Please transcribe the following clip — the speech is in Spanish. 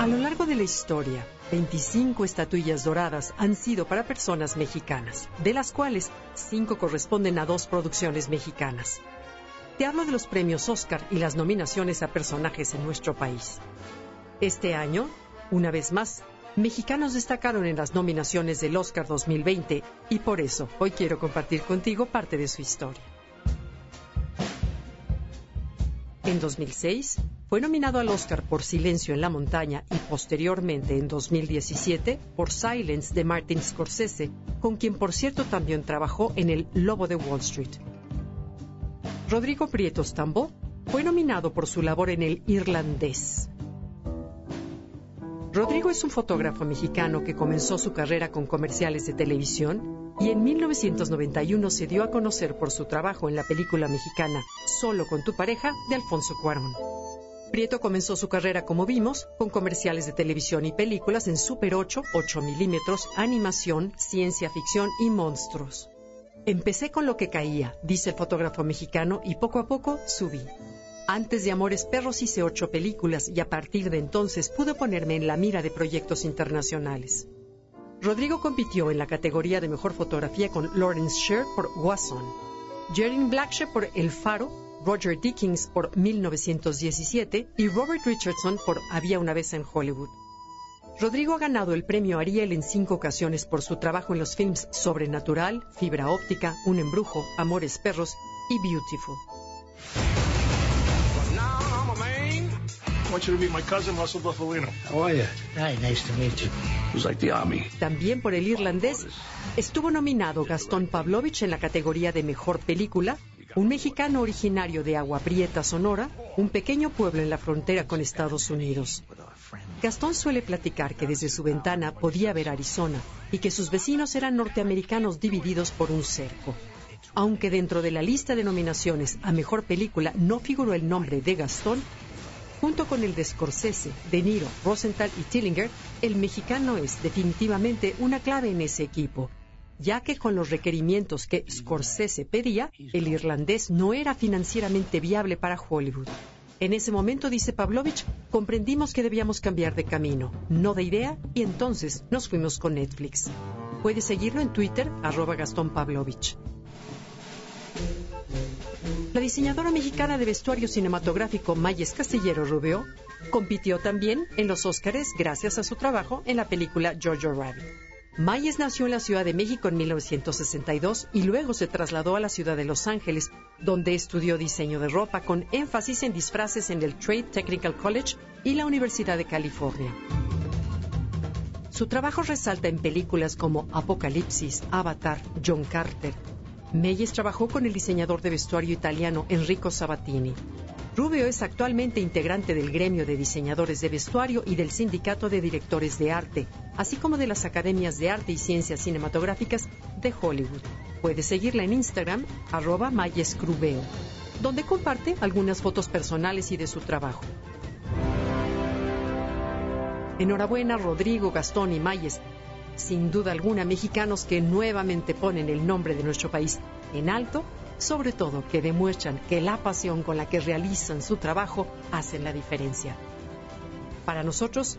A lo largo de la historia, 25 estatuillas doradas han sido para personas mexicanas, de las cuales 5 corresponden a dos producciones mexicanas. Te hablo de los premios Oscar y las nominaciones a personajes en nuestro país. Este año, una vez más, mexicanos destacaron en las nominaciones del Oscar 2020 y por eso hoy quiero compartir contigo parte de su historia. En 2006, fue nominado al Oscar por Silencio en la Montaña y posteriormente en 2017 por Silence de Martin Scorsese, con quien por cierto también trabajó en El Lobo de Wall Street. Rodrigo Prieto Stambó fue nominado por su labor en El Irlandés. Rodrigo es un fotógrafo mexicano que comenzó su carrera con comerciales de televisión y en 1991 se dio a conocer por su trabajo en la película mexicana Solo con tu pareja de Alfonso Cuarón. Prieto comenzó su carrera, como vimos, con comerciales de televisión y películas en Super 8, 8 milímetros, animación, ciencia ficción y monstruos. Empecé con lo que caía, dice el fotógrafo mexicano, y poco a poco subí. Antes de Amores Perros hice ocho películas y a partir de entonces pude ponerme en la mira de proyectos internacionales. Rodrigo compitió en la categoría de mejor fotografía con Lawrence Sher por Guasón, Jerin Blackshear por El Faro, Roger Dickens por 1917 y Robert Richardson por Había una vez en Hollywood. Rodrigo ha ganado el premio Ariel en cinco ocasiones por su trabajo en los films Sobrenatural, Fibra Óptica, Un Embrujo, Amores Perros y Beautiful. I want you to meet my cousin Russell Buffalino. How are you? Hi, nice to meet you. It was like the army. También por el irlandés estuvo nominado Gastón Pavlovich en la categoría de Mejor Película, un mexicano originario de Agua Prieta, Sonora, un pequeño pueblo en la frontera con Estados Unidos. Gastón suele platicar que desde su ventana podía ver Arizona y que sus vecinos eran norteamericanos divididos por un cerco. Aunque dentro de la lista de nominaciones a Mejor Película no figuró el nombre de Gastón, Junto con el de Scorsese, De Niro, Rosenthal y Tillinger, el mexicano es definitivamente una clave en ese equipo, ya que con los requerimientos que Scorsese pedía, el irlandés no era financieramente viable para Hollywood. En ese momento, dice Pavlovich, comprendimos que debíamos cambiar de camino, no de idea, y entonces nos fuimos con Netflix. Puedes seguirlo en Twitter, arroba Gastón Pavlovich. La diseñadora mexicana de vestuario cinematográfico Mayes Castillero Rubio compitió también en los Óscares gracias a su trabajo en la película Jojo Rabbit. Mayes nació en la Ciudad de México en 1962 y luego se trasladó a la ciudad de Los Ángeles, donde estudió diseño de ropa con énfasis en disfraces en el Trade Technical College y la Universidad de California. Su trabajo resalta en películas como Apocalipsis, Avatar, John Carter, Meyes trabajó con el diseñador de vestuario italiano Enrico Sabatini. Rubio es actualmente integrante del gremio de diseñadores de vestuario y del sindicato de directores de arte, así como de las academias de arte y ciencias cinematográficas de Hollywood. Puede seguirla en Instagram, arroba mayescrubeo, donde comparte algunas fotos personales y de su trabajo. Enhorabuena Rodrigo, Gastón y Mayes sin duda alguna mexicanos que nuevamente ponen el nombre de nuestro país en alto, sobre todo que demuestran que la pasión con la que realizan su trabajo hacen la diferencia. Para nosotros,